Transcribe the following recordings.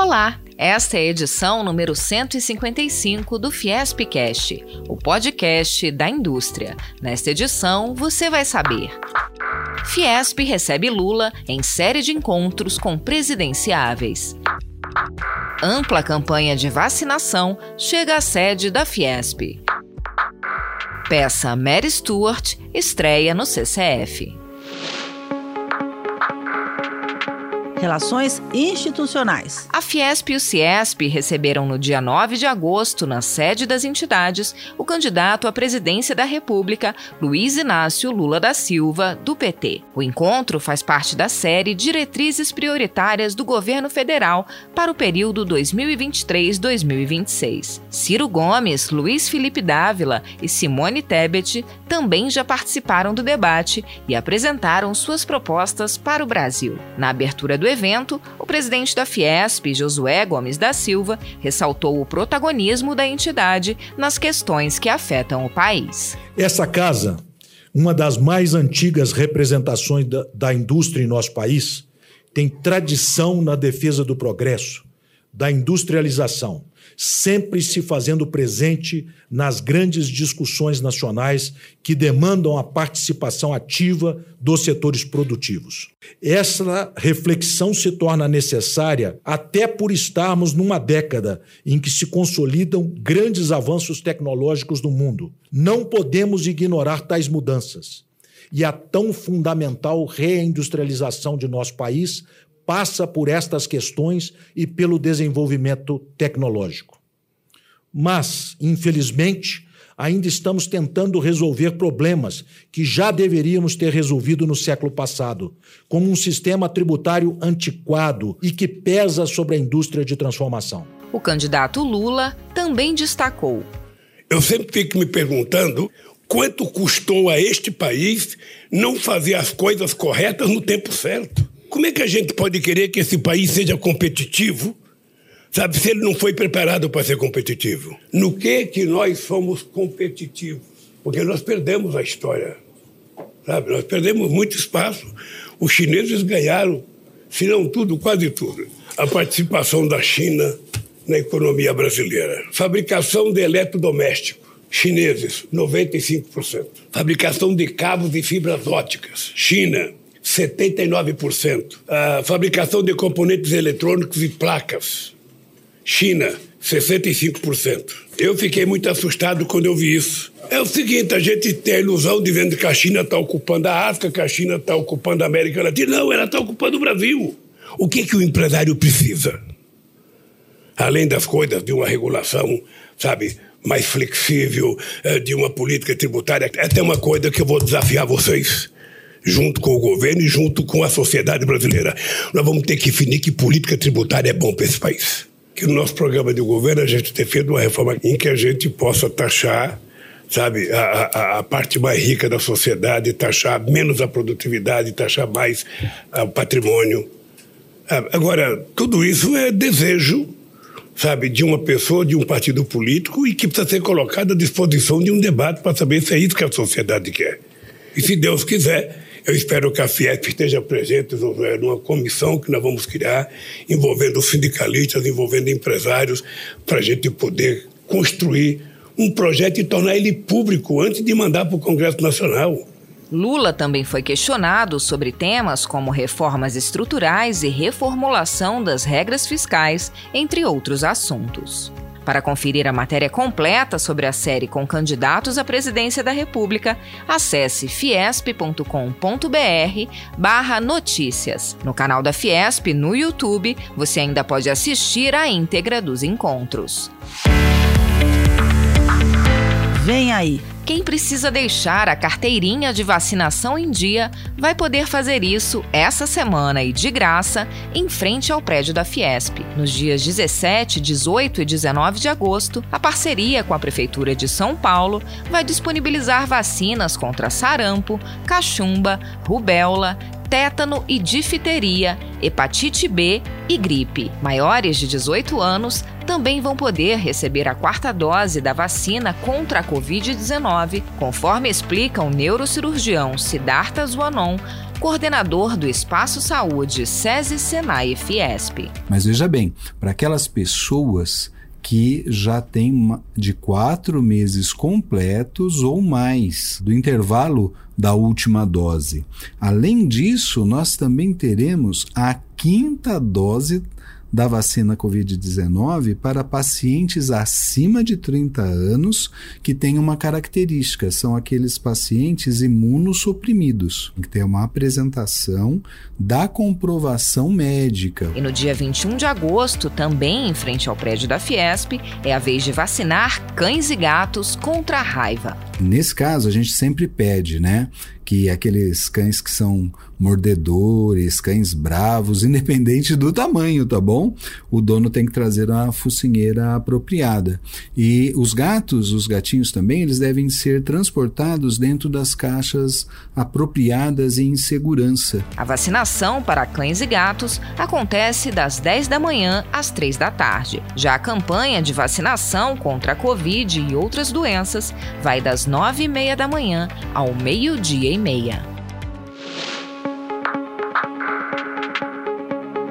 Olá, esta é a edição número 155 do Fiespcast, o podcast da indústria. Nesta edição, você vai saber. Fiesp recebe Lula em série de encontros com presidenciáveis. Ampla campanha de vacinação chega à sede da Fiesp. Peça Mary Stuart estreia no CCF. Relações institucionais. A Fiesp e o Ciesp receberam no dia 9 de agosto, na sede das entidades, o candidato à presidência da República, Luiz Inácio Lula da Silva, do PT. O encontro faz parte da série Diretrizes Prioritárias do Governo Federal para o período 2023-2026. Ciro Gomes, Luiz Felipe Dávila e Simone Tebet também já participaram do debate e apresentaram suas propostas para o Brasil. Na abertura do evento, o presidente da Fiesp, Josué Gomes da Silva, ressaltou o protagonismo da entidade nas questões que afetam o país. Essa casa, uma das mais antigas representações da, da indústria em nosso país, tem tradição na defesa do progresso, da industrialização sempre se fazendo presente nas grandes discussões nacionais que demandam a participação ativa dos setores produtivos. Essa reflexão se torna necessária até por estarmos numa década em que se consolidam grandes avanços tecnológicos no mundo. Não podemos ignorar tais mudanças. E a tão fundamental reindustrialização de nosso país passa por estas questões e pelo desenvolvimento tecnológico. Mas, infelizmente, ainda estamos tentando resolver problemas que já deveríamos ter resolvido no século passado, como um sistema tributário antiquado e que pesa sobre a indústria de transformação. O candidato Lula também destacou. Eu sempre fico me perguntando quanto custou a este país não fazer as coisas corretas no tempo certo. Como é que a gente pode querer que esse país seja competitivo, sabe, se ele não foi preparado para ser competitivo? No que que nós somos competitivos? Porque nós perdemos a história, sabe? Nós perdemos muito espaço. Os chineses ganharam, se não tudo, quase tudo. A participação da China na economia brasileira. Fabricação de eletrodoméstico. Chineses, 95%. Fabricação de cabos e fibras óticas. China, 79%. A fabricação de componentes eletrônicos e placas. China, 65%. Eu fiquei muito assustado quando eu vi isso. É o seguinte, a gente tem a ilusão de vendo que a China está ocupando a África, que a China está ocupando a América Latina. Não, ela está ocupando o Brasil. O que, que o empresário precisa? Além das coisas de uma regulação, sabe, mais flexível, eh, de uma política tributária. É até uma coisa que eu vou desafiar vocês junto com o governo e junto com a sociedade brasileira. Nós vamos ter que definir que política tributária é bom para esse país. Que no nosso programa de governo a gente ter feito uma reforma em que a gente possa taxar sabe, a, a, a, parte mais rica da sociedade, taxar menos a produtividade, taxar mais o patrimônio. Ah, agora, tudo isso é desejo, sabe, de uma pessoa, de um partido político e que precisa ser colocado à disposição de um debate para saber se é isso que a sociedade quer. E se Deus quiser, eu espero que a Fiesp esteja presente numa comissão que nós vamos criar, envolvendo sindicalistas, envolvendo empresários, para a gente poder construir um projeto e tornar ele público antes de mandar para o Congresso Nacional. Lula também foi questionado sobre temas como reformas estruturais e reformulação das regras fiscais, entre outros assuntos. Para conferir a matéria completa sobre a série com candidatos à presidência da República, acesse fiesp.com.br barra notícias. No canal da Fiesp, no YouTube, você ainda pode assistir a íntegra dos encontros. Vem aí! Quem precisa deixar a carteirinha de vacinação em dia vai poder fazer isso essa semana e de graça em frente ao prédio da Fiesp. Nos dias 17, 18 e 19 de agosto, a parceria com a Prefeitura de São Paulo vai disponibilizar vacinas contra sarampo, cachumba, rubéola, tétano e difteria, hepatite B e gripe. Maiores de 18 anos também vão poder receber a quarta dose da vacina contra a Covid-19, conforme explica o neurocirurgião Siddhartha Zuanon, coordenador do Espaço Saúde SESI Senai Fiesp. Mas veja bem, para aquelas pessoas que já têm de quatro meses completos ou mais do intervalo da última dose. Além disso, nós também teremos a quinta dose da vacina Covid-19 para pacientes acima de 30 anos que têm uma característica, são aqueles pacientes imunossuprimidos, que tem uma apresentação da comprovação médica. E no dia 21 de agosto, também em frente ao prédio da Fiesp, é a vez de vacinar cães e gatos contra a raiva. Nesse caso, a gente sempre pede, né, que aqueles cães que são mordedores, cães bravos, independente do tamanho, tá bom? O dono tem que trazer a focinheira apropriada. E os gatos, os gatinhos também, eles devem ser transportados dentro das caixas apropriadas e em segurança. A vacinação para cães e gatos acontece das 10 da manhã às 3 da tarde. Já a campanha de vacinação contra a Covid e outras doenças vai das 9 e meia da manhã ao meio-dia e meia.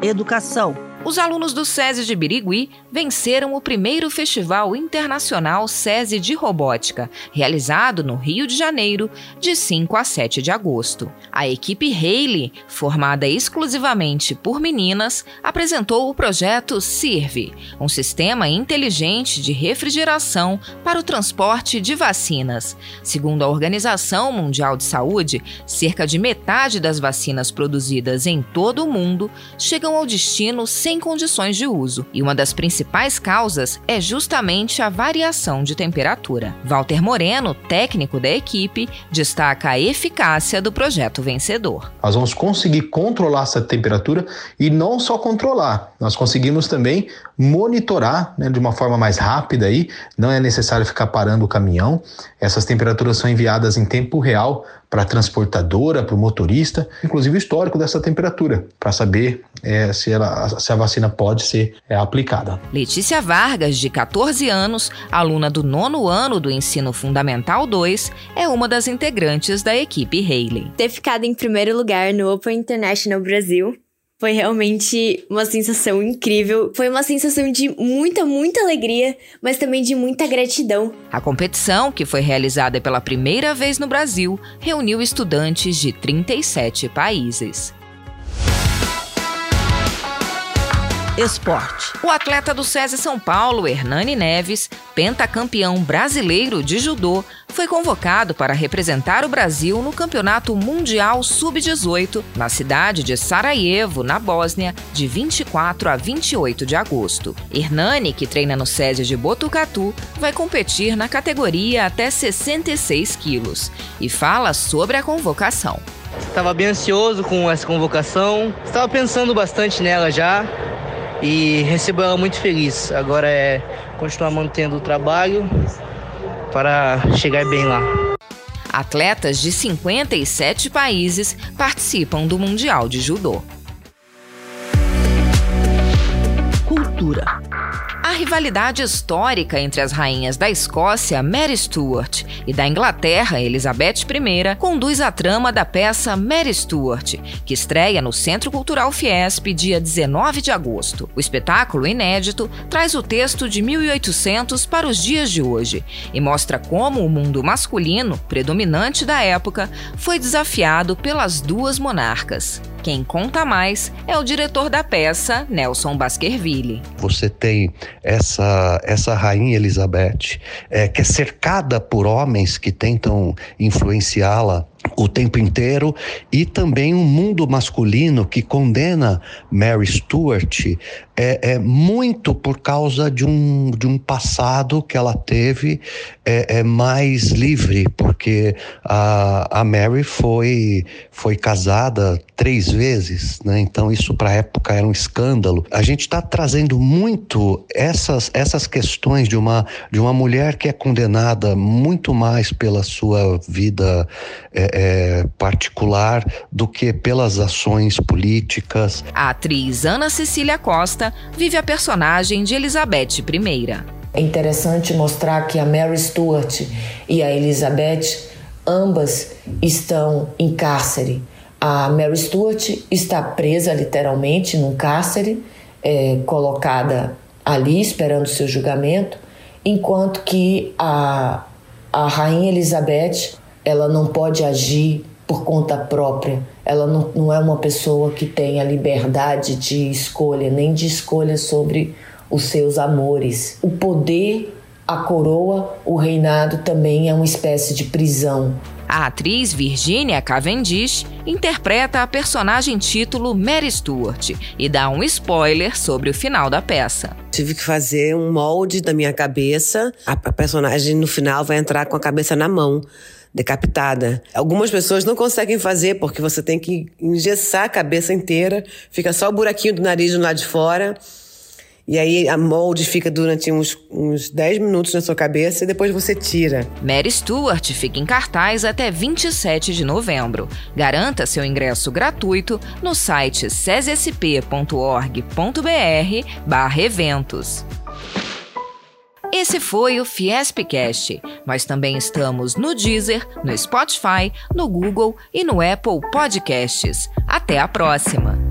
Educação os alunos do SESI de Birigui venceram o primeiro Festival Internacional SESI de Robótica, realizado no Rio de Janeiro, de 5 a 7 de agosto. A equipe Haley, formada exclusivamente por meninas, apresentou o projeto CIRV, um sistema inteligente de refrigeração para o transporte de vacinas. Segundo a Organização Mundial de Saúde, cerca de metade das vacinas produzidas em todo o mundo chegam ao destino sem sem condições de uso, e uma das principais causas é justamente a variação de temperatura. Walter Moreno, técnico da equipe, destaca a eficácia do projeto vencedor. Nós vamos conseguir controlar essa temperatura e não só controlar, nós conseguimos também monitorar né, de uma forma mais rápida aí, não é necessário ficar parando o caminhão. Essas temperaturas são enviadas em tempo real para a transportadora, para o motorista, inclusive o histórico dessa temperatura, para saber é, se, ela, se a vacina pode ser é, aplicada. Letícia Vargas, de 14 anos, aluna do nono ano do Ensino Fundamental 2, é uma das integrantes da equipe Haley. Ter ficado em primeiro lugar no Open International Brasil foi realmente uma sensação incrível. Foi uma sensação de muita, muita alegria, mas também de muita gratidão. A competição, que foi realizada pela primeira vez no Brasil, reuniu estudantes de 37 países. Esporte. O atleta do SESI São Paulo, Hernani Neves, pentacampeão brasileiro de judô, foi convocado para representar o Brasil no Campeonato Mundial Sub-18 na cidade de Sarajevo, na Bósnia, de 24 a 28 de agosto. Hernani, que treina no SESI de Botucatu, vai competir na categoria até 66 quilos e fala sobre a convocação. Estava bem ansioso com essa convocação, estava pensando bastante nela já e recebo ela muito feliz. Agora é continuar mantendo o trabalho para chegar bem lá. Atletas de 57 países participam do Mundial de Judô. Cultura rivalidade histórica entre as rainhas da Escócia, Mary Stuart, e da Inglaterra, Elizabeth I, conduz a trama da peça Mary Stuart, que estreia no Centro Cultural Fiesp dia 19 de agosto. O espetáculo inédito traz o texto de 1800 para os dias de hoje e mostra como o mundo masculino, predominante da época, foi desafiado pelas duas monarcas. Quem conta mais é o diretor da peça, Nelson Baskerville. Você tem essa, essa rainha Elizabeth, é, que é cercada por homens que tentam influenciá-la o tempo inteiro e também um mundo masculino que condena Mary Stuart é, é, muito por causa de um, de um passado que ela teve é, é mais livre, porque a, a Mary foi, foi casada três vezes, né? então isso para a época era um escândalo. A gente está trazendo muito essas, essas questões de uma, de uma mulher que é condenada muito mais pela sua vida é, é, particular do que pelas ações políticas. A atriz Ana Cecília Costa vive a personagem de Elizabeth I. É interessante mostrar que a Mary Stuart e a Elizabeth ambas estão em cárcere. A Mary Stuart está presa literalmente num cárcere, é, colocada ali esperando seu julgamento, enquanto que a, a rainha Elizabeth ela não pode agir por conta própria. Ela não, não é uma pessoa que tem a liberdade de escolha, nem de escolha sobre os seus amores. O poder, a coroa, o reinado também é uma espécie de prisão. A atriz Virginia Cavendish interpreta a personagem título Mary Stuart e dá um spoiler sobre o final da peça. Tive que fazer um molde da minha cabeça. A personagem no final vai entrar com a cabeça na mão decapitada. Algumas pessoas não conseguem fazer porque você tem que engessar a cabeça inteira, fica só o buraquinho do nariz do lado de fora. E aí a molde fica durante uns, uns 10 minutos na sua cabeça e depois você tira. Mary Stuart fica em cartaz até 27 de novembro. Garanta seu ingresso gratuito no site cesesp.org.br barra eventos. Esse foi o Fiespcast. Nós também estamos no Deezer, no Spotify, no Google e no Apple Podcasts. Até a próxima!